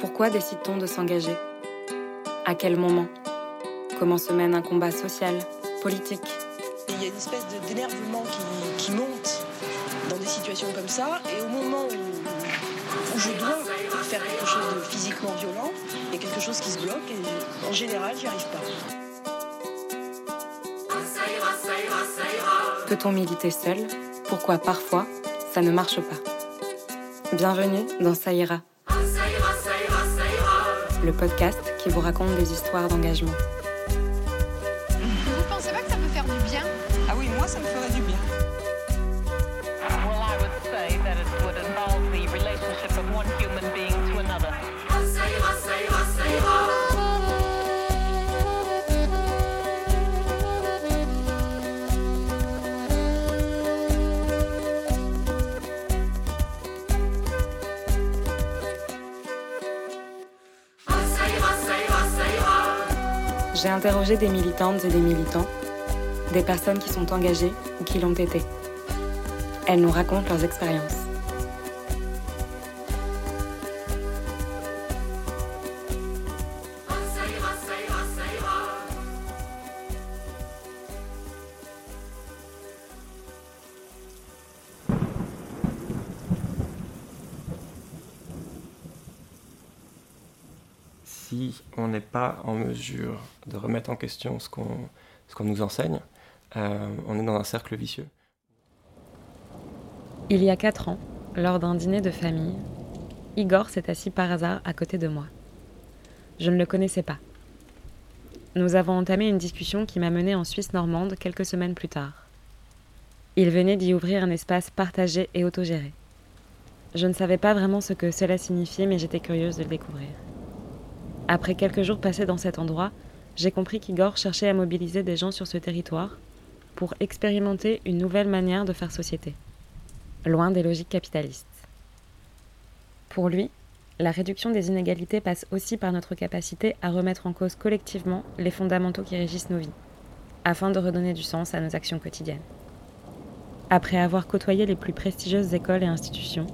Pourquoi décide-t-on de s'engager? À quel moment? Comment se mène un combat social, politique? Il y a une espèce d'énervement qui, qui, monte dans des situations comme ça, et au moment où, où je dois faire quelque chose de physiquement violent, il y a quelque chose qui se bloque, et en général, j'y arrive pas. Peut-on militer seul? Pourquoi parfois ça ne marche pas? Bienvenue dans Ça ira. Le podcast qui vous raconte des histoires d'engagement. J'ai interrogé des militantes et des militants, des personnes qui sont engagées ou qui l'ont été. Elles nous racontent leurs expériences. On n'est pas en mesure de remettre en question ce qu'on nous enseigne, euh, on est dans un cercle vicieux. Il y a quatre ans, lors d'un dîner de famille, Igor s'est assis par hasard à côté de moi. Je ne le connaissais pas. Nous avons entamé une discussion qui m'a menée en Suisse normande quelques semaines plus tard. Il venait d'y ouvrir un espace partagé et autogéré. Je ne savais pas vraiment ce que cela signifiait, mais j'étais curieuse de le découvrir. Après quelques jours passés dans cet endroit, j'ai compris qu'Igor cherchait à mobiliser des gens sur ce territoire pour expérimenter une nouvelle manière de faire société, loin des logiques capitalistes. Pour lui, la réduction des inégalités passe aussi par notre capacité à remettre en cause collectivement les fondamentaux qui régissent nos vies, afin de redonner du sens à nos actions quotidiennes. Après avoir côtoyé les plus prestigieuses écoles et institutions,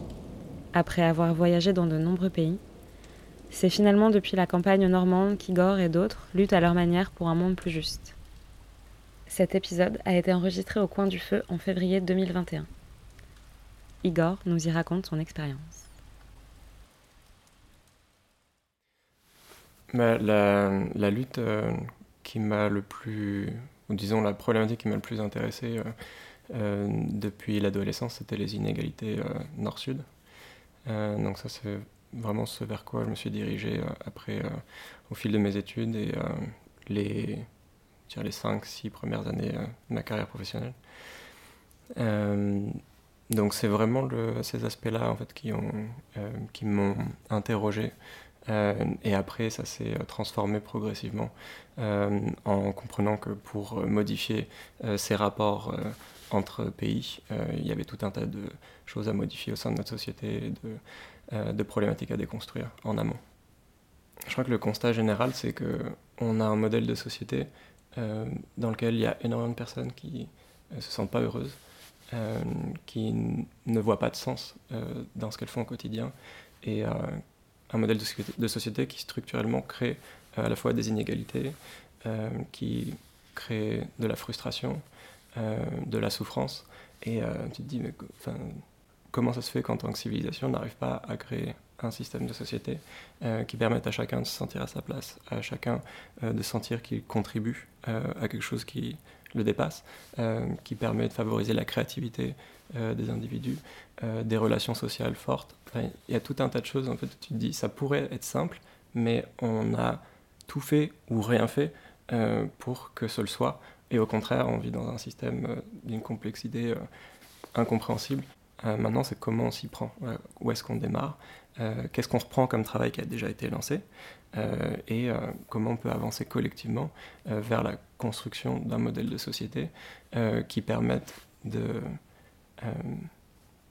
après avoir voyagé dans de nombreux pays, c'est finalement depuis la campagne normande qu'Igor et d'autres luttent à leur manière pour un monde plus juste. Cet épisode a été enregistré au coin du feu en février 2021. Igor nous y raconte son expérience. Mais la, lutte euh, qui m'a le plus, ou disons la problématique qui m'a le plus intéressé euh, euh, depuis l'adolescence, c'était les inégalités nord-sud. Donc ça c'est vraiment ce vers quoi je me suis dirigé euh, après euh, au fil de mes études et euh, les, les 5-6 premières années de ma carrière professionnelle. Donc c'est vraiment ces aspects-là en fait qui ont qui m'ont interrogé et après ça s'est transformé progressivement en comprenant que pour modifier ces rapports entre pays, il y avait tout un tas de choses à modifier au sein de notre société, de problématiques à déconstruire en amont. Je crois que le constat général, c'est que on a un modèle de société euh, dans lequel il y a énormément de personnes qui euh, se sentent pas heureuses, euh, qui ne voient pas de sens euh, dans ce qu'elles font au quotidien, et euh, un modèle de, société, qui structurellement crée euh, à la fois des inégalités, euh, qui crée de la frustration, euh, de la souffrance, et euh, tu te dis mais comment ça se fait qu'en tant que civilisation on n'arrive pas à créer un système de société euh, qui permette à chacun de se sentir à sa place, à chacun euh, de sentir qu'il contribue euh, à quelque chose qui le dépasse, qui permet de favoriser la créativité des individus, des relations sociales fortes. Il y a tout un tas de choses, en fait, tu te dis, ça pourrait être simple, mais on a tout fait ou rien fait pour que ce le soit. Et au contraire, on vit dans un système d'une complexité incompréhensible. Euh, maintenant, c'est comment on s'y prend, voilà. où est-ce qu'on démarre, euh, qu'est-ce qu'on reprend comme travail qui a déjà été lancé, euh, et euh, comment on peut avancer collectivement euh, vers la construction d'un modèle de société euh, qui permette de, euh,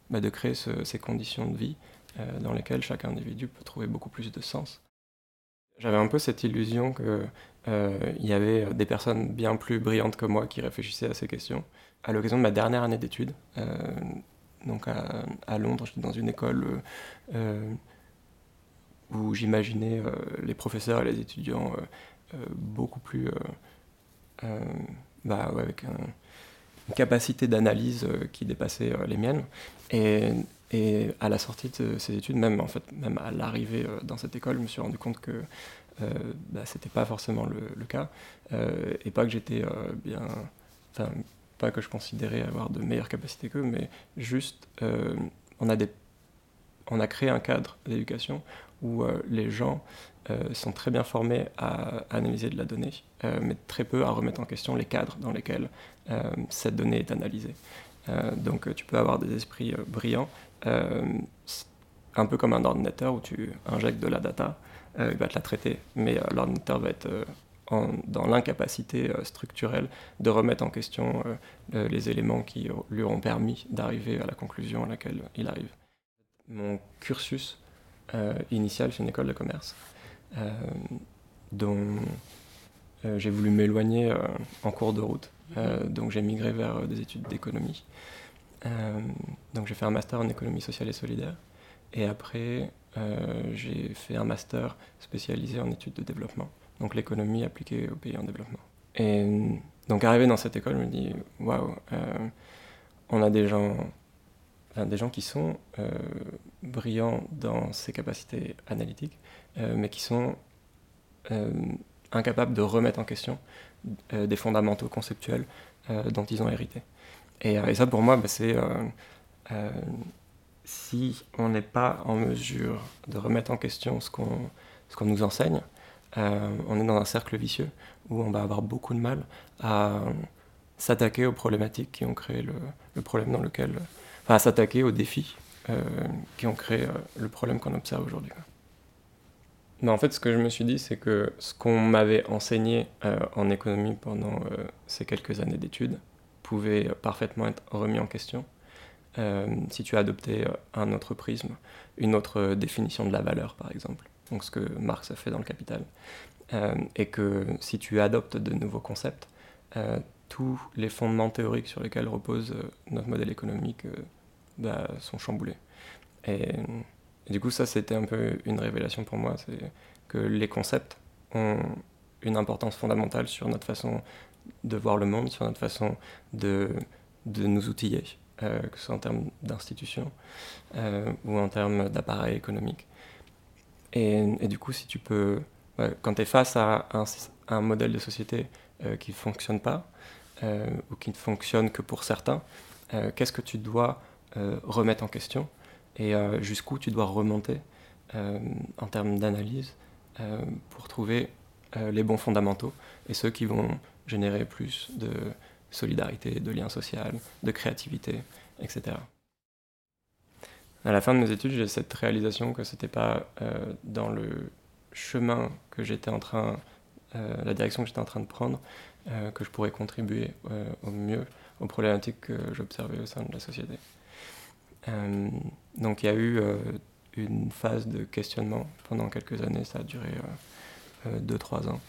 bah, créer ce, ces conditions de vie euh, dans lesquelles chaque individu peut trouver beaucoup plus de sens. J'avais un peu cette illusion qu'il euh, y avait des personnes bien plus brillantes que moi qui réfléchissaient à ces questions. À l'occasion de ma dernière année d'études, euh, donc à, Londres, j'étais dans une école euh, où j'imaginais les professeurs et les étudiants beaucoup plus bah, avec une capacité d'analyse qui dépassait les miennes. Et, et, à la sortie de ces études, même en fait, même à l'arrivée dans cette école, je me suis rendu compte que euh, bah, c'était pas forcément le, cas. et pas que j'étais bien. Pas que je considérais avoir de meilleures capacités qu'eux, mais juste, on, a des, on a créé un cadre d'éducation où les gens sont très bien formés à, analyser de la donnée, mais très peu à remettre en question les cadres dans lesquels cette donnée est analysée. donc tu peux avoir des esprits brillants, un peu comme un ordinateur où tu injectes de la data, il va te la traiter, mais l'ordinateur va être dans l'incapacité structurelle de remettre en question les éléments qui lui auront permis d'arriver à la conclusion à laquelle il arrive. Mon cursus initial, c'est une école de commerce. Euh, dont euh, j'ai voulu m'éloigner euh, en cours de route. Donc j'ai migré vers des études d'économie. donc j'ai fait un master en économie sociale et solidaire. Et après, j'ai fait un master spécialisé en études de développement. Donc l'économie appliquée aux pays en développement. Et donc arrivé dans cette école, je me dis, waouh, on a des gens des gens qui sont euh, brillants dans ces capacités analytiques, euh, mais qui sont euh, incapables de remettre en question des fondamentaux conceptuels dont ils ont hérité. Et, ça, pour moi, bah, c'est si on n'est pas en mesure de remettre en question ce qu'on qu'on nous enseigne, on est dans un cercle vicieux où on va avoir beaucoup de mal à s'attaquer aux problématiques qui ont créé le, problème dans lequel à s'attaquer aux défis euh, qui ont créé euh, le problème qu'on observe aujourd'hui. Mais en fait, ce que je me suis dit, c'est que ce qu'on m'avait enseigné euh, en économie pendant ces quelques années d'études pouvait parfaitement être remis en question si tu adoptais un autre prisme, une autre définition de la valeur, par exemple. Donc ce que Marx a fait dans le Capital. et que si tu adoptes de nouveaux concepts, tous les fondements théoriques sur lesquels repose notre modèle économique bah, sont chamboulés. Et, du coup, ça, c'était un peu une révélation pour moi, c'est que les concepts ont une importance fondamentale sur notre façon de voir le monde, sur notre façon de, de nous outiller, euh, que ce soit en termes d'institutions euh, ou en termes d'appareil économique. Et, du coup, si tu peux, quand tu es face à un, un, modèle de société euh, qui ne fonctionne pas, ou qui ne fonctionne que pour certains, qu'est-ce que tu dois euh, remettre en question et euh, jusqu'où tu dois remonter euh, en termes d'analyse pour trouver les bons fondamentaux et ceux qui vont générer plus de solidarité, de lien social, de créativité, etc. À la fin de mes études, j'ai cette réalisation que ce n'était pas dans le chemin que j'étais en train, la direction que j'étais en train de prendre, que je pourrais contribuer au mieux aux problématiques que j'observais au sein de la société. Euh, donc il y a eu euh, une phase de questionnement pendant quelques années, ça a duré 2-3 euh, ans.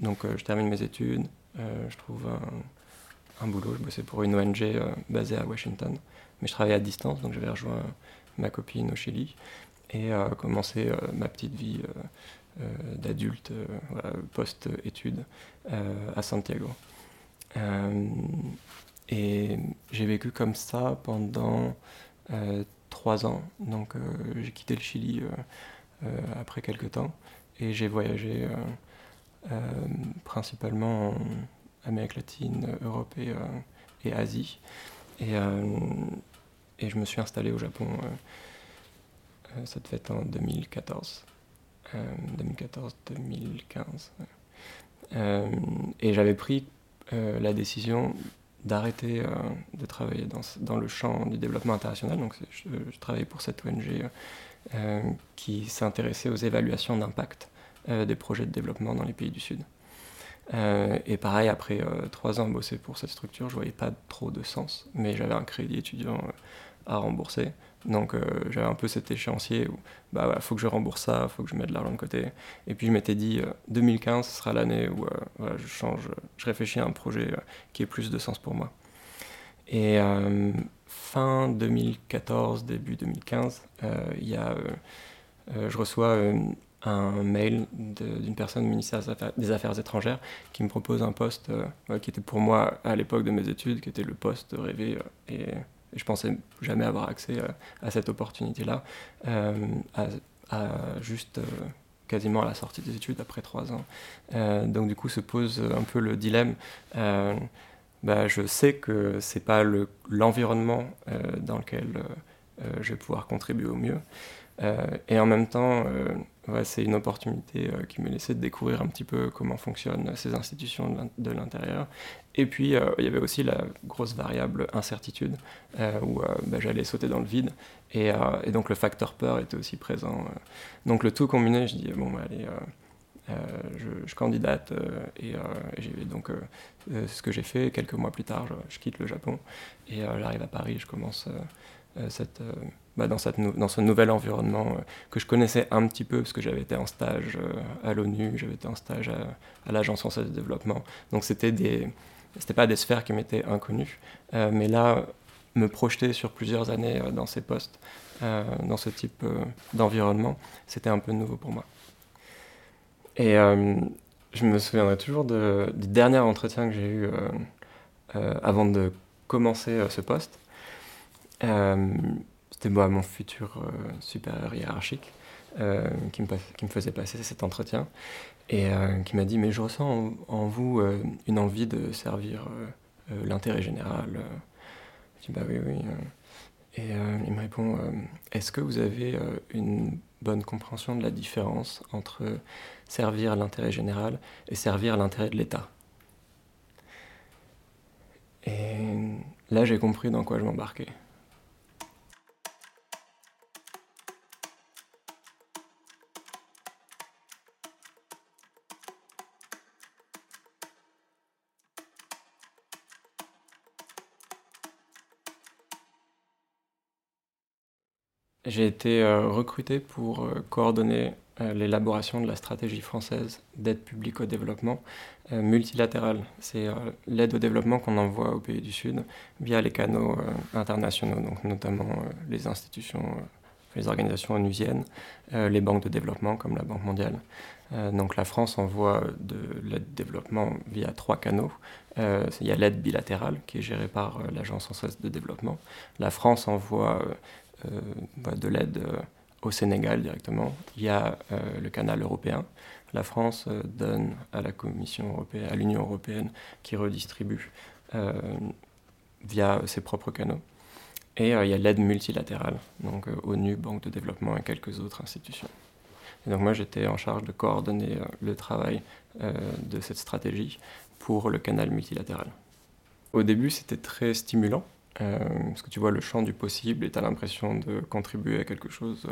donc je termine mes études, je trouve un, boulot, je bossais pour une ONG basée à Washington, mais je travaillais à distance, donc j'avais rejoint ma copine au Chili et commencé ma petite vie d'adulte post-études à Santiago. Et j'ai vécu comme ça pendant euh, trois ans. Donc euh, j'ai quitté le Chili euh, après quelques temps et j'ai voyagé principalement en Amérique latine, Europe et, Asie. Et, et, je me suis installé au Japon, ça devait en 2014. 2014-2015. et j'avais pris la décision d'arrêter euh, de travailler dans, le champ du développement international. Donc, je, travaillais pour cette ONG euh, euh, qui s'intéressait aux évaluations d'impact des projets de développement dans les pays du Sud. Et pareil, après trois ans bosser pour cette structure, je voyais pas trop de sens, mais j'avais un crédit étudiant à rembourser. Donc j'avais un peu cet échéancier où bah faut que je rembourse ça, faut que je mette de l'argent de côté. Et puis je m'étais dit 2015 ce sera l'année où je change, je réfléchis à un projet qui ait plus de sens pour moi. Et fin 2014, début 2015, il y a je reçois un mail d'une personne du ministère des Affaires, étrangères qui me propose un poste qui était pour moi à l'époque de mes études, qui était le poste rêvé. et, je pensais jamais avoir accès à, cette opportunité-là, à, juste quasiment à la sortie des études après trois ans. donc du coup se pose un peu le dilemme. Bah, je sais que c'est pas l'environnement dans lequel je vais pouvoir contribuer au mieux. et en même temps, c'est une opportunité euh, qui me laissait de découvrir un petit peu comment fonctionnent ces institutions de l'intérieur. Et puis, euh, il y avait aussi la grosse variable incertitude, euh, où bah, j'allais sauter dans le vide. Et, donc, le facteur peur était aussi présent. Donc, le tout combiné, je dis, bon, bah, allez, je, candidate. et, donc, ce que j'ai fait, quelques mois plus tard, je, je quitte le Japon. Et j'arrive à Paris, je commence cette bah, dans, cette dans, ce nouvel environnement euh, que je connaissais un petit peu parce que j'avais été en stage euh, à l'ONU, j'avais été en stage à, l'Agence française de développement. Donc c'était des, c'était pas des sphères qui m'étaient inconnues, euh, mais là me projeter sur plusieurs années dans ces postes, dans ce type d'environnement, c'était un peu nouveau pour moi. Et je me souviendrai toujours de, du dernier entretien que j'ai eu avant de commencer ce poste c'était moi, mon futur euh, supérieur hiérarchique euh, qui, me, faisait passer cet entretien et euh, qui m'a dit Mais je ressens en, vous une envie de servir l'intérêt général. Je dis Bah oui, oui. Et il me répond Est-ce que vous avez une bonne compréhension de la différence entre servir l'intérêt général et servir l'intérêt de l'État? Et là, j'ai compris dans quoi je m'embarquais. J'ai été euh, recruté pour euh, coordonner euh, l'élaboration de la stratégie française d'aide publique au développement multilatérale. C'est l'aide au développement qu'on envoie aux pays du Sud via les canaux internationaux, donc notamment les institutions, les organisations onusiennes, les banques de développement comme la Banque mondiale. donc la France envoie de l'aide au développement via trois canaux. il y a l'aide bilatérale qui est gérée par l'Agence française de développement. La France envoie de l'aide euh, au Sénégal directement. Il y a euh, le canal européen. La France donne à la Commission européenne, à l'Union européenne, qui redistribue via ses propres canaux. Et il y a l'aide multilatérale, donc ONU, Banque de développement et quelques autres institutions. Et donc moi j'étais en charge de coordonner le travail de cette stratégie pour le canal multilatéral. Au début c'était très stimulant euh, parce que tu vois le champ du possible et tu as l'impression de contribuer à quelque chose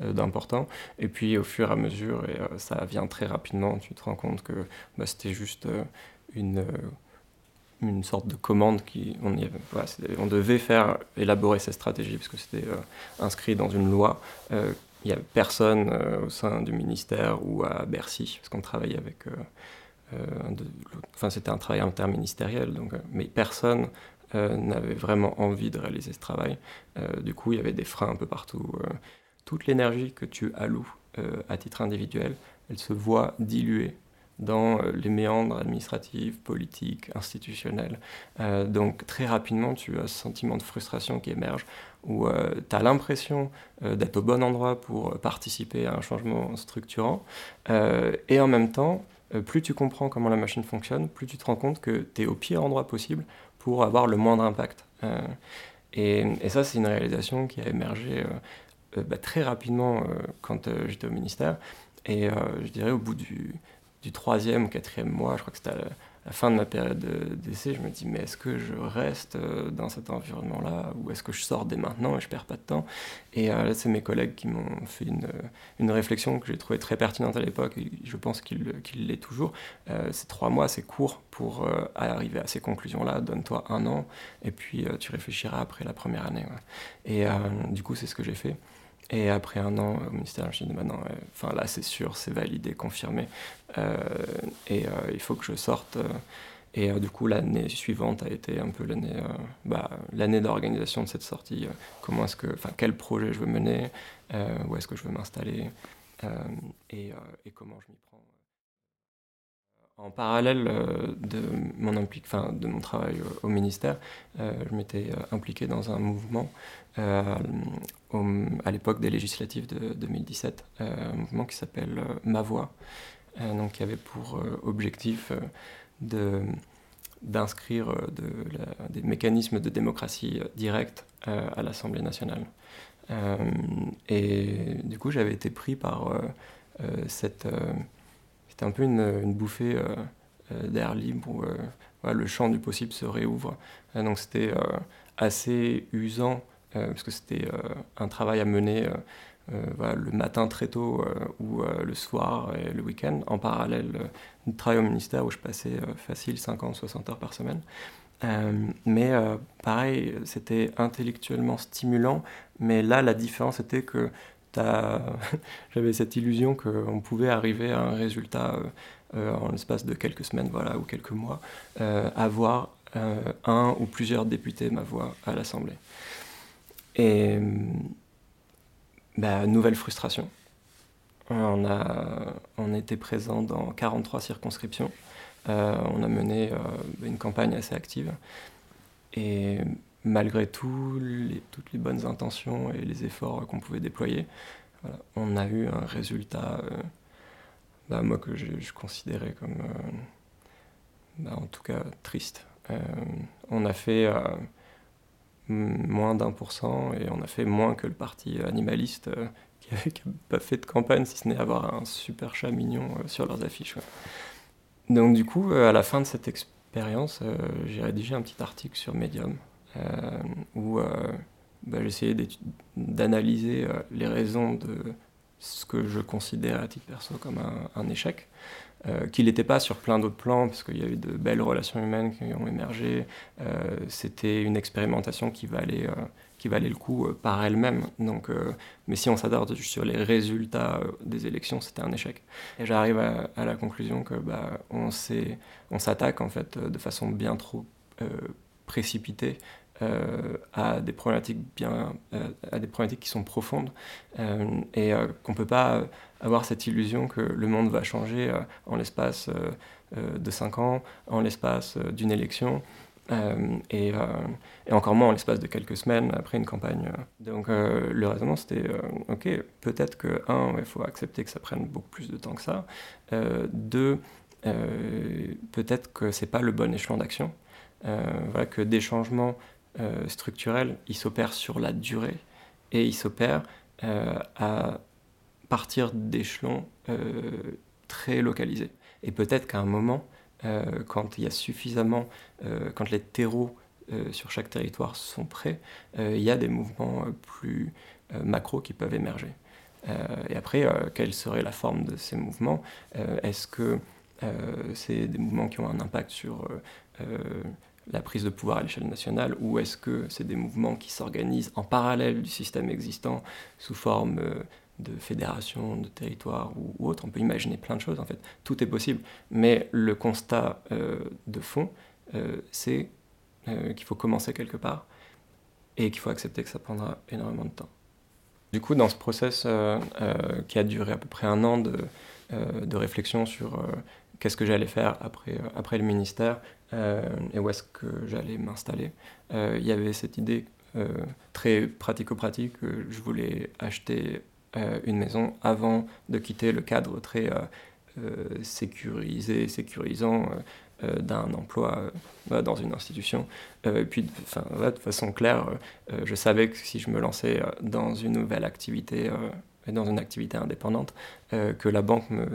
euh, d'important. Et puis au fur et à mesure, et euh, ça vient très rapidement, tu te rends compte que bah, c'était juste une, une sorte de commande qui on, devait faire élaborer cette stratégie parce que c'était inscrit dans une loi. Il n'y a personne au sein du ministère ou à Bercy, parce qu'on travaillait avec. enfin, c'était un travail interministériel, donc, mais personne euh, n'avait vraiment envie de réaliser ce travail. Euh, du coup, il y avait des freins un peu partout. Euh. toute l'énergie que tu alloues à titre individuel, elle se voit diluée dans les méandres administratifs, politiques, institutionnels. donc très rapidement, tu as ce sentiment de frustration qui émerge, où tu as l'impression d'être au bon endroit pour participer à un changement structurant, et en même temps, plus tu comprends comment la machine fonctionne, plus tu te rends compte que tu es au pire endroit possible pour avoir le moindre impact. Euh, et, ça, c'est une réalisation qui a émergé euh, euh, bah, très rapidement quand j'étais au ministère. Et je dirais au bout du, du troisième quatrième mois, je crois que c'était la fin de ma période d'essai, je me dis mais est-ce que je reste euh, dans cet environnement-là ou est-ce que je sors dès maintenant et je perds pas de temps? Et euh, là, c'est mes collègues qui m'ont fait une, une, réflexion que j'ai trouvée très pertinente à l'époque et je pense qu'il l'est toujours. Euh, ces trois mois, c'est court pour arriver à ces conclusions-là. Donne-toi un an et puis tu réfléchiras après la première année. Et du coup, c'est ce que j'ai fait. Et après un an au ministère, suis dit, maintenant, enfin là c'est sûr, c'est validé, confirmé. Euh, et euh, il faut que je sorte. Euh, Et du coup, l'année suivante a été un peu l'année bah, l'année d'organisation de cette sortie. comment est-ce que, enfin, quel projet je veux mener, où est-ce que je veux m'installer et, et, comment je m'y. En parallèle de mon, enfin, de mon travail au, ministère, je m'étais impliqué dans un mouvement à l'époque des législatives de 2017, un mouvement qui s'appelle Ma Voix, donc qui avait pour objectif d'inscrire de des mécanismes de démocratie directe à l'Assemblée nationale. et du coup, j'avais été pris par cette c'était un peu une, bouffée euh, euh, d'air libre où euh, le champ du possible se réouvre. donc c'était assez usant parce que c'était un travail à mener le matin très tôt ou le soir et le week-end, en parallèle du travail au ministère où je passais facile 50-60 heures par semaine. mais pareil, c'était intellectuellement stimulant, mais là la différence était que j'avais cette illusion qu'on pouvait arriver à un résultat euh, euh, en l'espace de quelques semaines voilà, ou quelques mois, euh, avoir un ou plusieurs députés ma voix à l'Assemblée. Et bah, nouvelle frustration. On, a, on était présent dans 43 circonscriptions. on a mené une campagne assez active. Et malgré toutes les bonnes intentions et les efforts qu'on pouvait déployer, on a eu un résultat, euh, bah, que je, considérais comme, euh, bah, en tout cas, triste. Euh, on a fait moins d'un pour cent et on a fait moins que le parti animaliste qui n'a pas fait de campagne si ce n'est avoir un super chat mignon sur leurs affiches. Donc du coup, à la fin de cette expérience, j'ai rédigé un petit article sur Medium où euh, bah, j'essayais d'analyser euh, les raisons de ce que je considère à titre perso comme un, échec, qu'il n'était pas sur plein d'autres plans, parce qu'il y a eu de belles relations humaines qui ont émergé, c'était une expérimentation qui valait, qui valait le coup par elle-même. Donc, mais si on s'attarde sur les résultats des élections, c'était un échec. Et j'arrive à, la conclusion que bah, on s'attaque en fait de façon bien trop précipitée euh, à des problématiques bien, euh, à des problématiques qui sont profondes euh, et qu'on peut pas avoir cette illusion que le monde va changer en l'espace de cinq ans, en l'espace d'une élection. Et, et, encore moins en l'espace de quelques semaines après une campagne. Donc le raisonnement c'était, ok, peut-être que, un, il faut accepter que ça prenne beaucoup plus de temps que ça. deux, peut-être que c'est pas le bon échelon d'action. voilà, que des changements euh, structurel, il s'opère sur la durée et il s'opère euh, à partir d'échelons euh, très localisés. Et peut-être qu'à un moment, quand il y a suffisamment, quand les terreaux sur chaque territoire sont prêts, il y a des mouvements plus macro qui peuvent émerger. et après, quelle serait la forme de ces mouvements? Est-ce que c'est des mouvements qui ont un impact sur la prise de pouvoir à l'échelle nationale ou est-ce que c'est des mouvements qui s'organisent en parallèle du système existant sous forme euh, de fédération, de territoire ou, autre? On peut imaginer plein de choses en fait. Tout est possible. Mais le constat euh, de fond, euh, c'est qu'il faut commencer quelque part et qu'il faut accepter que ça prendra énormément de temps. Du coup, dans ce process qui a duré à peu près un an de, de réflexion sur qu'est-ce que j'allais faire après, après le ministère, et où est-ce que j'allais m'installer. Euh, il y avait cette idée euh, très pratico-pratique que je voulais acheter une maison avant de quitter le cadre très sécurisé, sécurisant d'un emploi dans une institution. et puis, de façon claire, je savais que si je me lançais dans une nouvelle activité, dans une activité indépendante, que la banque me,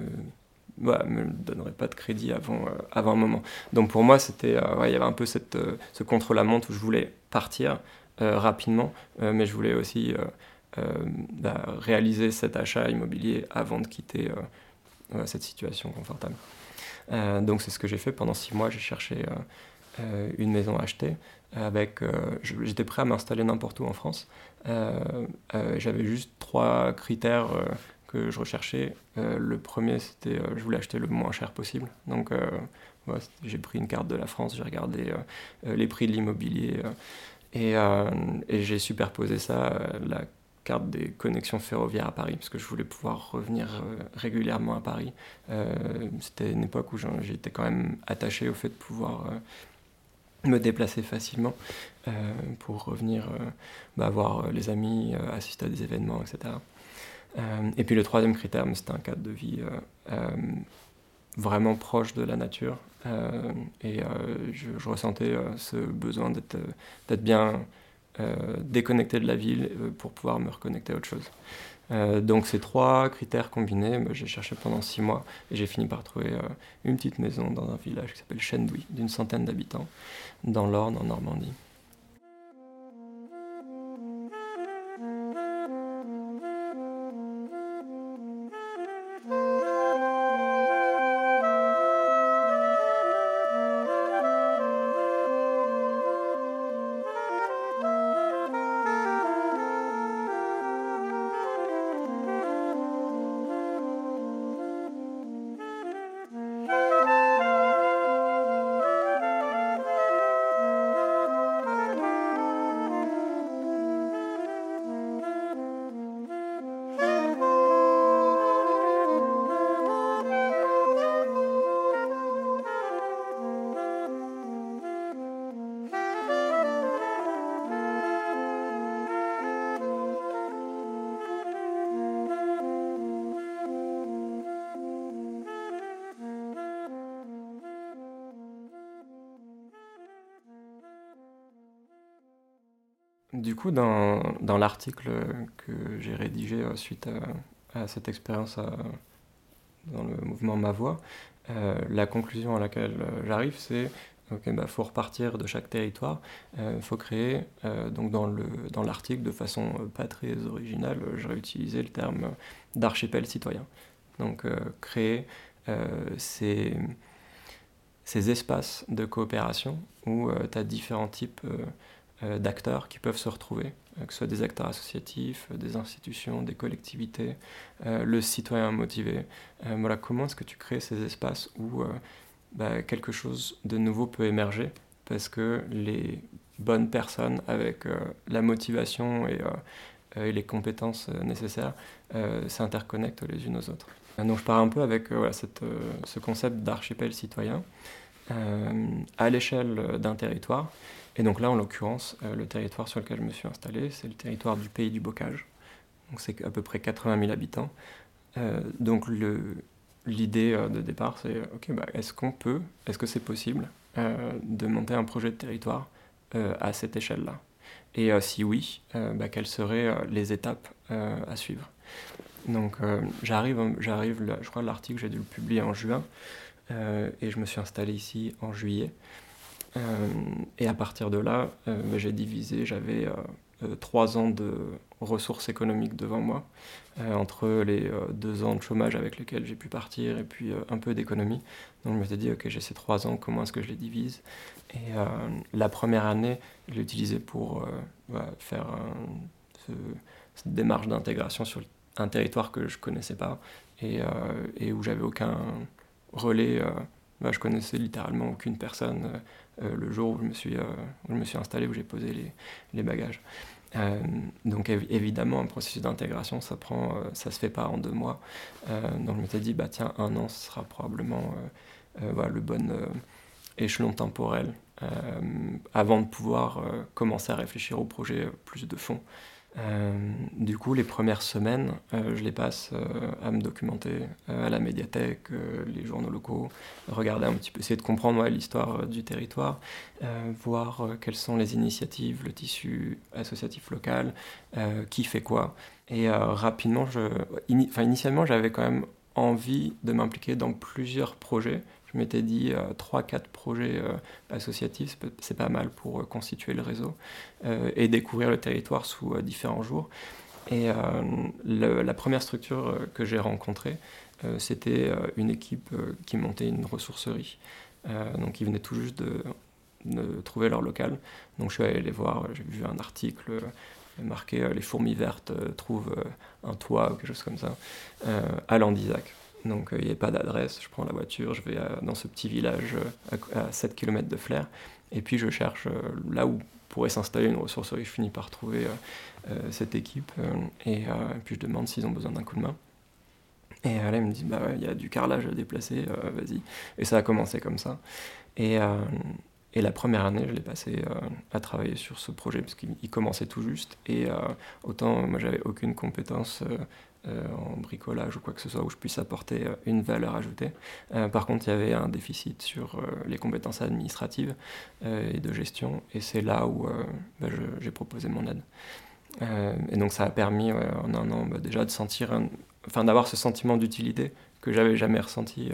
bah, me donnerait pas de crédit avant, euh, un moment. Donc pour moi, c'était, euh, il y avait un peu euh, ce contre-la-montre où je voulais partir rapidement, mais je voulais aussi bah, réaliser cet achat immobilier avant de quitter cette situation confortable. donc c'est ce que j'ai fait pendant six mois. J'ai cherché une maison à acheter. Avec, j'étais prêt à m'installer n'importe où en France. J'avais juste trois critères que je recherchais. le premier, c'était je voulais acheter le moins cher possible. Donc j'ai pris une carte de la France, j'ai regardé les prix de l'immobilier et, j'ai superposé ça, la carte des connexions ferroviaires à Paris, parce que je voulais pouvoir revenir régulièrement à Paris. C'était une époque où j'étais quand même attaché au fait de pouvoir me déplacer facilement euh, pour revenir euh, bah, voir euh, les amis, assister à des événements, etc. et puis le troisième critère, c'était un cadre de vie vraiment proche de la nature. et je, ressentais ce besoin d'être bien déconnecté de la ville pour pouvoir me reconnecter à autre chose. Euh, donc ces trois critères combinés, bah, j'ai cherché pendant six mois et j'ai fini par trouver euh, une petite maison dans un village qui s'appelle Chendouy, d'une centaine d'habitants, dans l'Orne, en Normandie. Du coup, dans, l'article que j'ai rédigé euh, suite à, cette expérience euh, dans le mouvement Ma Voix, euh, la conclusion à laquelle j'arrive, c'est qu'il bah, faut repartir de chaque territoire, il faut créer, donc dans, dans l'article, de façon pas très originale, j'ai utilisé le terme d'archipel citoyen. Donc créer ces, ces espaces de coopération où tu as différents types d'acteurs qui peuvent se retrouver, euh, que ce soit des acteurs associatifs, euh, des institutions, des collectivités, le citoyen motivé. voilà, comment est-ce que tu crées ces espaces où bah, quelque chose de nouveau peut émerger parce que les bonnes personnes avec la motivation et, les compétences nécessaires s'interconnectent les unes aux autres. Donc je pars un peu avec ce concept d'archipel citoyen à l'échelle d'un territoire et donc là, en l'occurrence, euh, le territoire sur lequel je me suis installé, c'est le territoire du pays du bocage. Donc c'est à peu près 80 000 habitants. Euh, donc l'idée euh, de départ, c'est ok, bah, est-ce qu'on peut, est-ce que c'est possible de monter un projet de territoire à cette échelle-là? Et si oui, bah, quelles seraient les étapes à suivre? Donc j'arrive, j'arrive, je crois l'article j'ai dû le publier en juin et je me suis installé ici en juillet. Euh, et à partir de là, euh, bah, j'ai divisé, j'avais euh, trois ans de ressources économiques devant moi, entre les deux ans de chômage avec lesquels j'ai pu partir et puis un peu d'économie. Donc je me suis dit, ok, j'ai ces trois ans, comment est-ce que je les divise? Et la première année, je l'ai utilisé pour faire cette démarche d'intégration sur un territoire que je ne connaissais pas et, et où j'avais aucun relais. Bah, je connaissais littéralement aucune personne le jour où je me suis, euh, je me suis installé, où j'ai posé les, bagages. Euh, donc évidemment, un processus d'intégration, ça prend, ça se fait pas en deux mois. donc je m'étais dit, bah tiens, un an, ce sera probablement voilà, le bon échelon temporel avant de pouvoir commencer à réfléchir au projet plus de fond. Euh, du coup, les premières semaines, euh, je les passe euh, à me documenter à la médiathèque, les journaux locaux, regarder un petit peu, essayer de comprendre l'histoire du territoire, voir quelles sont les initiatives, le tissu associatif local, qui fait quoi. Et rapidement, je, initialement, j'avais quand même envie de m'impliquer dans plusieurs projets je m'étais dit euh, 3-4 projets euh, associatifs, c'est pas mal pour euh, constituer le réseau et découvrir le territoire sous différents jours. Et la première structure que j'ai rencontrée, c'était une équipe qui montait une ressourcerie. donc ils venaient tout juste de, de, trouver leur local. Donc je suis allé les voir, j'ai vu un article marqué Les fourmis vertes trouvent un toit ou quelque chose comme ça, à Landizac. Donc il n'y a pas d'adresse, je prends la voiture, je vais dans ce petit village à, 7 km de Flers, et puis je cherche là où pourrait s'installer une ressourcerie. Je finis par trouver cette équipe, et, puis je demande s'ils ont besoin d'un coup de main. Et là, il me dit, bah il y a du carrelage à déplacer, vas-y. Et ça a commencé comme ça. Et, et la première année, je l'ai passé euh, à travailler sur ce projet parce qu'il commençait tout juste. Et euh, autant moi, j'avais aucune compétence euh, en bricolage ou quoi que ce soit où je puisse apporter une valeur ajoutée. par contre, il y avait un déficit sur les compétences administratives et de gestion. Et c'est là où bah, j'ai proposé mon aide. et donc, ça a permis en un an bah, déjà de sentir, enfin, d'avoir ce sentiment d'utilité que j'avais jamais ressenti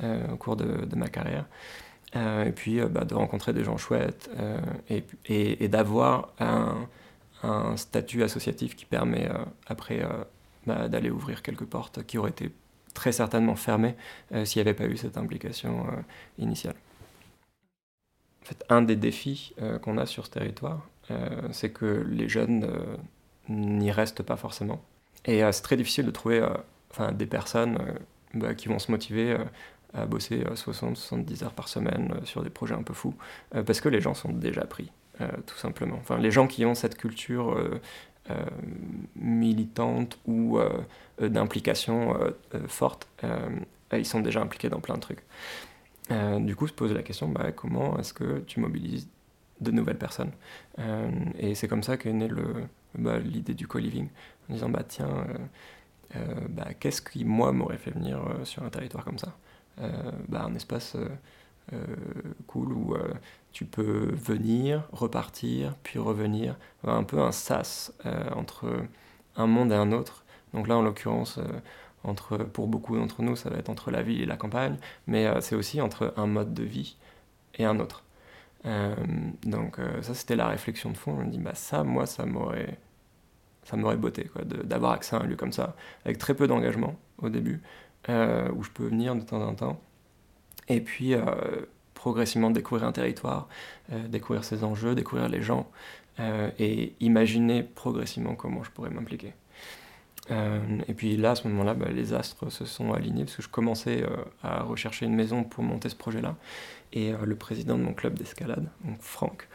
au cours de ma carrière. Euh, et puis euh, bah, de rencontrer des gens chouettes euh, et, d'avoir un, statut associatif qui permet après bah, d'aller ouvrir quelques portes qui auraient été très certainement fermées s'il n'y avait pas eu cette implication initiale. En fait, un des défis qu'on a sur ce territoire, c'est que les jeunes n'y restent pas forcément. Et c'est très difficile de trouver enfin, des personnes bah, qui vont se motiver à bosser 60-70 heures par semaine euh, sur des projets un peu fous, euh, parce que les gens sont déjà pris, euh, tout simplement. Enfin, les gens qui ont cette culture militante ou d'implication forte, ils sont déjà impliqués dans plein de trucs. du coup, se pose la question, bah, comment est-ce que tu mobilises de nouvelles personnes? Et c'est comme ça qu'est née bah, l'idée du co-living, en disant, bah tiens, bah, qu'est-ce qui, moi, m'aurait fait venir sur un territoire comme ça? euh, bah, un espace euh, euh, cool où tu peux venir, repartir, puis revenir, un peu un sas entre un monde et un autre. Donc là, en l'occurrence, pour beaucoup d'entre nous, ça va être entre la ville et la campagne, mais c'est aussi entre un mode de vie et un autre. donc ça, c'était la réflexion de fond. Je me dis, bah ça, moi, ça m'aurait, ça m'aurait botté, d'avoir accès à un lieu comme ça, avec très peu d'engagement au début, euh, où je peux venir de temps en temps. Et puis, euh, progressivement découvrir un territoire, euh, découvrir ses enjeux, découvrir les gens, et imaginer progressivement comment je pourrais m'impliquer. et puis là, à ce moment-là, bah, les astres se sont alignés parce que je commençais à rechercher une maison pour monter ce projet-là. Et le président de mon club d'escalade, donc Franck,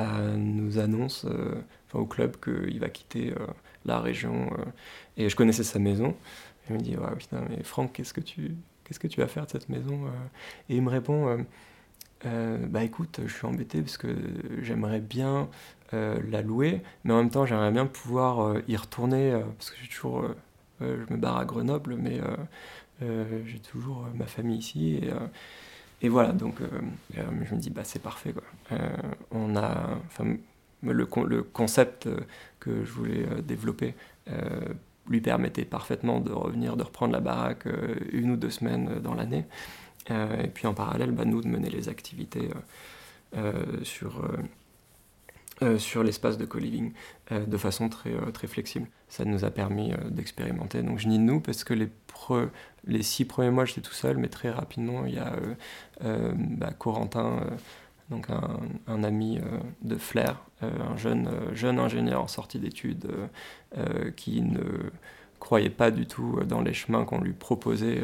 nous annonce au club qu'il va quitter la région. et je connaissais sa maison. Il me dit ouais, putain, mais Franck, qu'est-ce que tu qu'est-ce que tu vas faire de cette maison euh? Et il me répond euh, euh, bah écoute, je suis embêté parce que j'aimerais bien la louer, mais en même temps j'aimerais bien pouvoir y retourner parce que j'ai toujours, je me barre à Grenoble, mais j'ai toujours ma famille ici et, voilà donc je me dis bah c'est parfait quoi. on a, le, le concept que je voulais développer lui permettait parfaitement de revenir, de reprendre la baraque euh, une ou deux semaines euh, dans l'année. Euh, et puis en parallèle, bah, nous, de mener les activités sur, l'espace de co-living de façon très, flexible. Ça nous a permis d'expérimenter. Donc je dis nous parce que les, six premiers mois, j'étais tout seul, mais très rapidement, il y a bah, Corentin donc un, ami de Flair, un jeune, euh, jeune ingénieur en sortie d'études qui ne croyait pas du tout dans les chemins qu'on lui proposait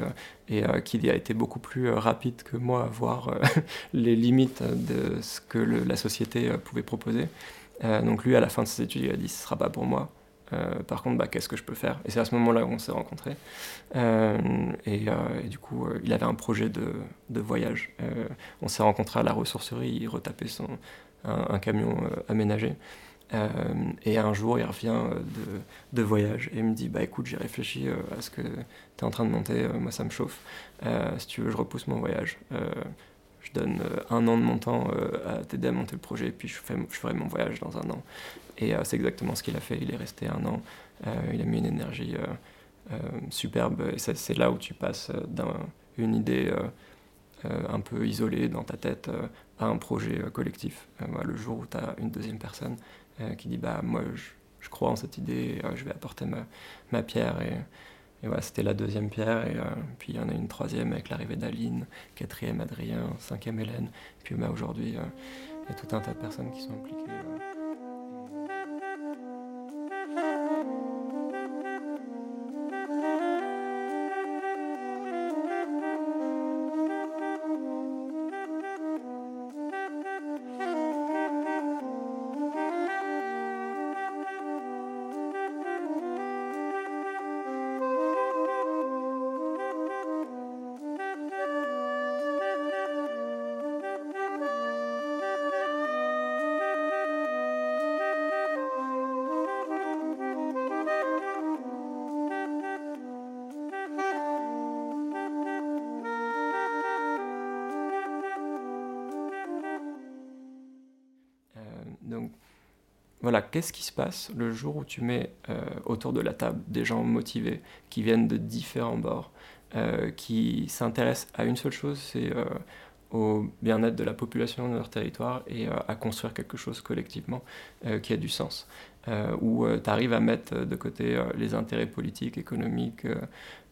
et qui a été beaucoup plus rapide que moi à voir les limites de ce que la société pouvait proposer. donc lui, à la fin de ses études, il a dit ce sera pas pour moi. Euh, par contre, bah, qu'est-ce que je peux faire? Et c'est à ce moment-là où on s'est rencontrés. Euh, euh, et, du coup, il avait un projet de, de voyage. on s'est rencontrés à la ressourcerie, il retapait son, un, camion aménagé. et un jour, il revient de, de, voyage et il me dit Bah écoute, j'ai réfléchi à ce que tu es en train de monter, moi ça me chauffe. si tu veux, je repousse mon voyage je donne un an de mon temps à t'aider à monter le projet, et puis je, fais, je ferai mon voyage dans un an. Et euh, c'est exactement ce qu'il a fait. Il est resté un an. Euh, il a mis une énergie euh, superbe. Et c'est là où tu passes d'une idée un peu isolée dans ta tête à un projet collectif. le jour où tu as une deuxième personne qui dit bah moi je, crois en cette idée, je vais apporter ma, ma pierre et, et voilà, c'était la deuxième pierre, et puis il y en a une troisième avec l'arrivée d'Aline, quatrième Adrien, cinquième Hélène, puis bah, aujourd'hui il y a tout un tas de personnes qui sont impliquées. Voilà, qu'est-ce qui se passe le jour où tu mets autour de la table des gens motivés qui viennent de différents bords, qui s'intéressent à une seule chose, c'est au bien-être de la population de leur territoire et à construire quelque chose collectivement qui a du sens. Euh, où euh, tu arrives à mettre de côté euh, les intérêts politiques, économiques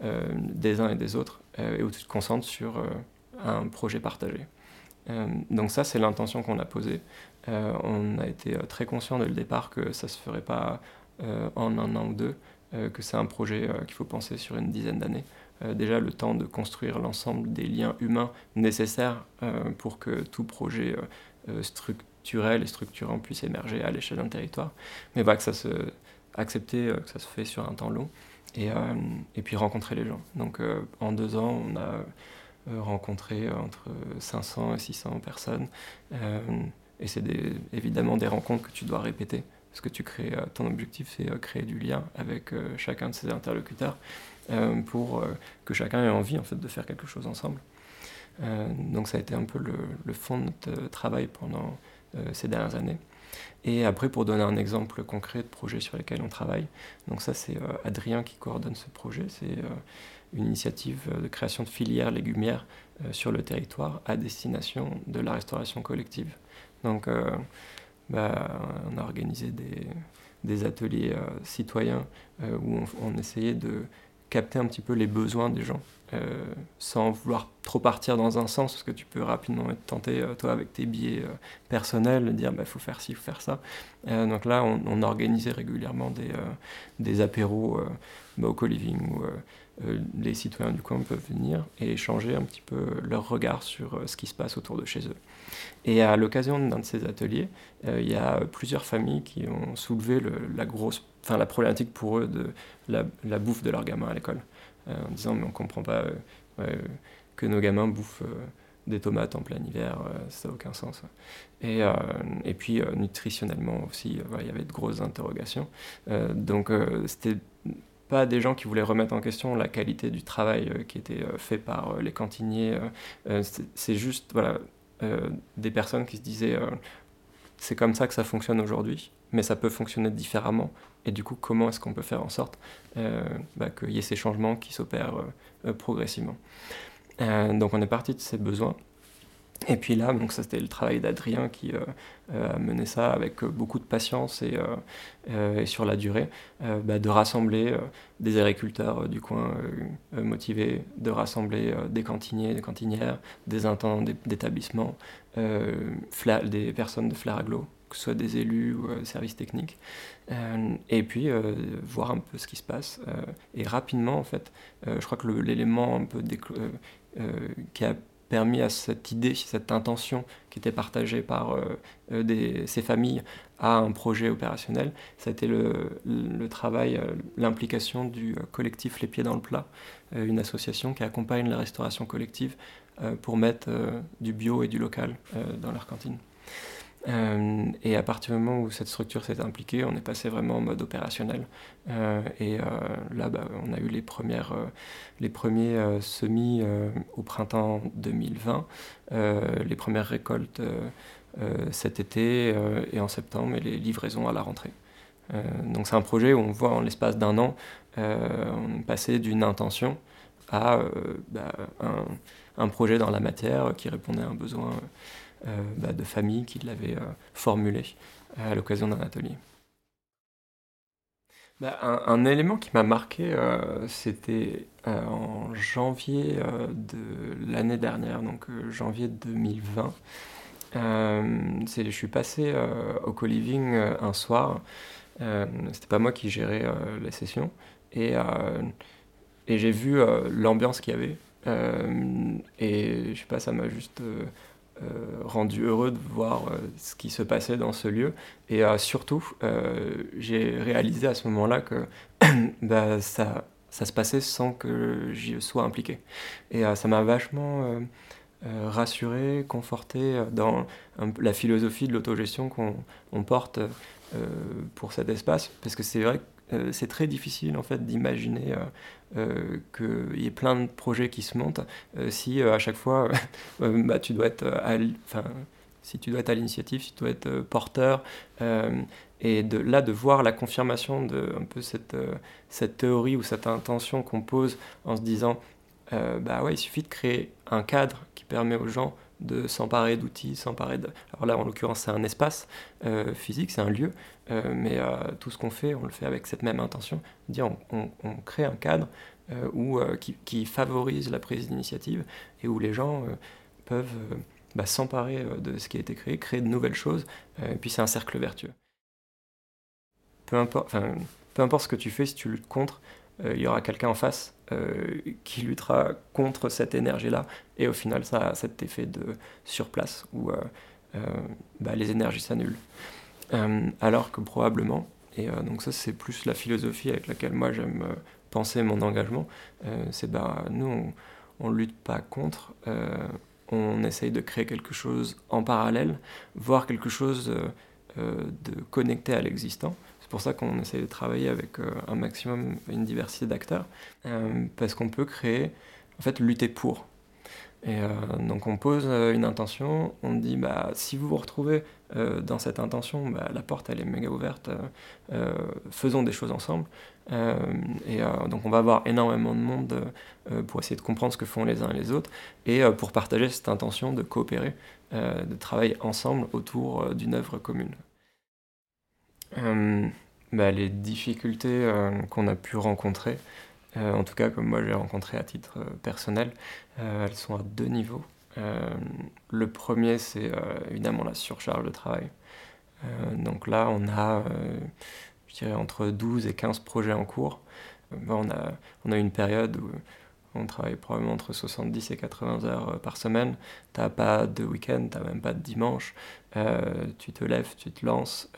des uns et des autres, et où tu te concentres sur un projet partagé. Donc ça, c'est l'intention qu'on a posée. on a été très conscient dès le départ que ça ne se ferait pas en un an ou deux, que c'est un projet qu'il faut penser sur une dizaine d'années. déjà le temps de construire l'ensemble des liens humains nécessaires pour que tout projet structure et structurant puisse émerger à l'échelle d'un territoire. Mais voilà, que ça se accepter euh, que ça se fait sur un temps long et, euh, et puis rencontrer les gens. Donc euh, en deux ans, on a rencontré entre 500 et 600 personnes. et c'est évidemment des rencontres que tu dois répéter. Parce que tu crées, ton objectif, c'est créer du lien avec chacun de ces interlocuteurs pour que chacun ait envie en fait, de faire quelque chose ensemble. donc ça a été un peu le, le fond de notre travail pendant euh, ces dernières années. Et après, pour donner un exemple concret de projet sur lesquels on travaille, donc ça c'est euh, Adrien qui coordonne ce projet, c'est euh, une initiative de création de filières légumières sur le territoire à destination de la restauration collective. Donc bah, on a organisé des, des ateliers citoyens où on, essayait de capter un petit peu les besoins des gens euh, sans vouloir trop partir dans un sens, parce que tu peux rapidement être tenté, euh, toi, avec tes billets euh, personnels, de dire bah, faut faire ci, faut faire ça. donc là, on, organisait régulièrement des, des apéros bah, au co-living où les citoyens du coin peuvent venir et échanger un petit peu leur regard sur ce qui se passe autour de chez eux. Et à l'occasion d'un de ces ateliers, il y a plusieurs familles qui ont soulevé la grosse, enfin la problématique pour eux de la, bouffe de leurs gamins à l'école. Euh, en disant mais on comprend pas euh, que nos gamins bouffent euh, des tomates en plein hiver, ça n'a aucun sens. Et, et puis nutritionnellement aussi, il y avait de grosses interrogations. donc c'était pas des gens qui voulaient remettre en question la qualité du travail qui était fait par les cantiniers. c'est juste voilà, des personnes qui se disaient c'est comme ça que ça fonctionne aujourd'hui, mais ça peut fonctionner différemment. Et du coup, comment est-ce qu'on peut faire en sorte euh, bah, qu'il y ait ces changements qui s'opèrent euh, euh, progressivement Donc on est parti de ces besoins. Et puis là, donc c'était le travail d'Adrien qui a mené ça avec beaucoup de patience et, et sur la durée, bah, de rassembler des agriculteurs du coin motivés, de rassembler des cantiniers, des cantinières, des intendants d'établissements, des personnes de Flaraglo que ce soit des élus ou services techniques, euh, et puis euh, voir un peu ce qui se passe. Euh, et rapidement, en fait, je crois que l'élément un peu qui a permis à cette idée, cette intention qui était partagée par des, ces familles à un projet opérationnel, ça a été le, le travail, l'implication du collectif Les Pieds dans le Plat, une association qui accompagne la restauration collective pour mettre du bio et du local dans leur cantine. Euh, et à partir du moment où cette structure s'est impliquée, on est passé vraiment en mode opérationnel. Euh, et euh, là, bah, on a eu les, premières, les premiers semis au printemps 2020, les premières récoltes cet été et en septembre, et les livraisons à la rentrée. donc c'est un projet où on voit en l'espace d'un an, on est passé d'une intention à bah, un, projet dans la matière qui répondait à un besoin bah, de famille qui l'avaient euh, formulé euh, à l'occasion d'un atelier. Bah, un, élément qui m'a marqué, c'était en janvier de l'année dernière, donc janvier 2020. je suis passé au co-living un soir. C'était pas moi qui gérais les sessions. Et, et j'ai vu l'ambiance qu'il y avait. et je sais pas, ça m'a juste euh, rendu heureux de voir euh, ce qui se passait dans ce lieu. Et euh, surtout, j'ai réalisé à ce moment-là que bah, ça, ça se passait sans que j'y sois impliqué. Et ça m'a vachement rassuré, conforté dans la philosophie de l'autogestion qu'on porte pour cet espace. Parce que c'est vrai que c'est très difficile en fait d'imaginer euh, qu'il y ait plein de projets qui se montent, euh, si euh, à chaque fois bah, tu dois être si tu dois être à l'initiative, si tu dois être porteur. et là, de voir la confirmation de un peu cette, cette théorie ou cette intention qu'on pose en se disant, bah ouais, il suffit de créer un cadre qui permet aux gens de s'emparer d'outils, s'emparer de... Alors là, en l'occurrence, c'est un espace physique, c'est un lieu, mais tout ce qu'on fait, on le fait avec cette même intention, dire on, crée un cadre euh, euh, qui, favorise la prise d'initiative et où les gens euh, peuvent bah, s'emparer de ce qui a été créé, créer de nouvelles choses, et puis c'est un cercle vertueux. Peu importe, peu importe ce que tu fais, si tu luttes contre, il y aura quelqu'un en face qui luttera contre cette énergie-là, et au final, ça a cet effet de surplace où bah, les énergies s'annulent. alors que probablement, et donc ça c'est plus la philosophie avec laquelle moi j'aime penser mon engagement, euh, c'est bah, nous, on ne lutte pas contre, euh, on essaye de créer quelque chose en parallèle, voir quelque chose euh, de connecté à l'existant. C'est pour ça qu'on essaye de travailler avec un maximum, une diversité d'acteurs, parce qu'on peut créer, en fait, lutter pour. Et donc on pose une intention, on dit bah si vous vous retrouvez dans cette intention, bah, la porte elle est méga ouverte, faisons des choses ensemble. Euh, et euh, donc on va avoir énormément de monde euh, pour essayer de comprendre ce que font les uns et les autres et pour partager cette intention de coopérer, de travailler ensemble autour d'une œuvre commune. Bah, les difficultés qu'on a pu rencontrer, en tout cas comme moi j'ai rencontré à titre personnel, elles sont à deux niveaux. le premier c'est évidemment la surcharge de travail. donc là on a je dirais, entre 12 et 15 projets en cours. Euh, on, a, on a une période où on travaille probablement entre 70 et 80 heures euh, par semaine. Tu n'as pas de week-end, tu n'as même pas de dimanche. Euh, tu te lèves, tu te lances,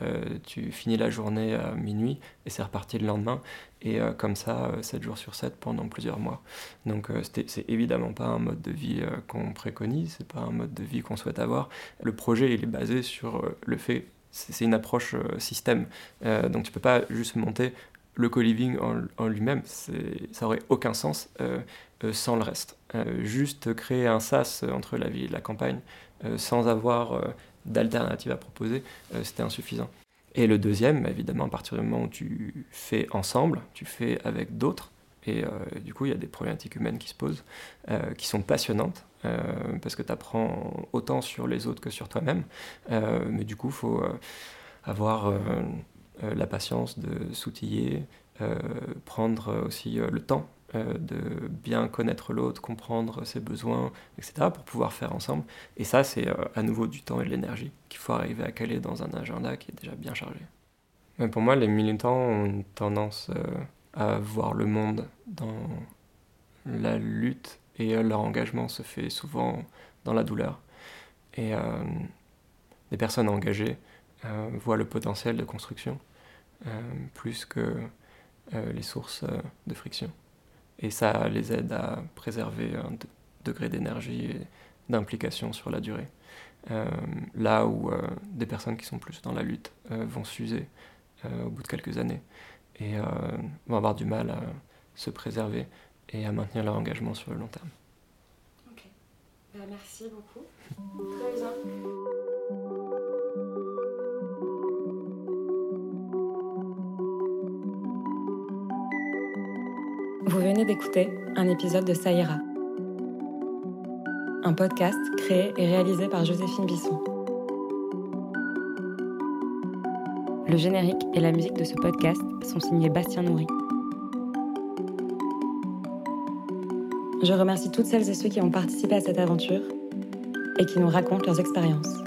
tu finis la journée à minuit et c'est reparti le lendemain. Et comme ça, 7 jours sur 7 pendant plusieurs mois. Donc c'est évidemment pas un mode de vie qu'on préconise, c'est pas un mode de vie qu'on souhaite avoir. Le projet, il est basé sur le fait c'est une approche euh, système. Euh, donc tu peux pas juste monter le co-living en, lui-même, ça aurait aucun sens euh, sans le reste. juste créer un sas entre la ville et la campagne sans avoir d'alternative à proposer, c'était insuffisant. Et le deuxième, évidemment, à partir du moment où tu fais ensemble, tu fais avec d'autres, et du coup, il y a des problématiques humaines qui se posent, qui sont passionnantes, euh, parce que tu apprends autant sur les autres que sur toi-même. Euh, mais du coup, il faut euh, avoir la patience de s'outiller, prendre aussi le temps de bien connaître l'autre, comprendre ses besoins, etc., pour pouvoir faire ensemble. Et ça, c'est à nouveau du temps et de l'énergie qu'il faut arriver à caler dans un agenda qui est déjà bien chargé. Mais pour moi, les militants ont une tendance à voir le monde dans la lutte et euh, leur engagement se fait souvent dans la douleur. Et euh, les personnes engagées euh, voient le potentiel de construction plus que les sources de friction. Et ça les aide à préserver un degré d'énergie et d'implication sur la durée. là où des personnes qui sont plus dans la lutte vont s'user au bout de quelques années et vont avoir du mal à se préserver et à maintenir leur engagement sur le long terme. Ok. Bah, merci beaucoup. Très bien. Vous venez d'écouter un épisode de Saïra, un podcast créé et réalisé par Joséphine Bisson. Le générique et la musique de ce podcast sont signés Bastien Nourri. Je remercie toutes celles et ceux qui ont participé à cette aventure et qui nous racontent leurs expériences.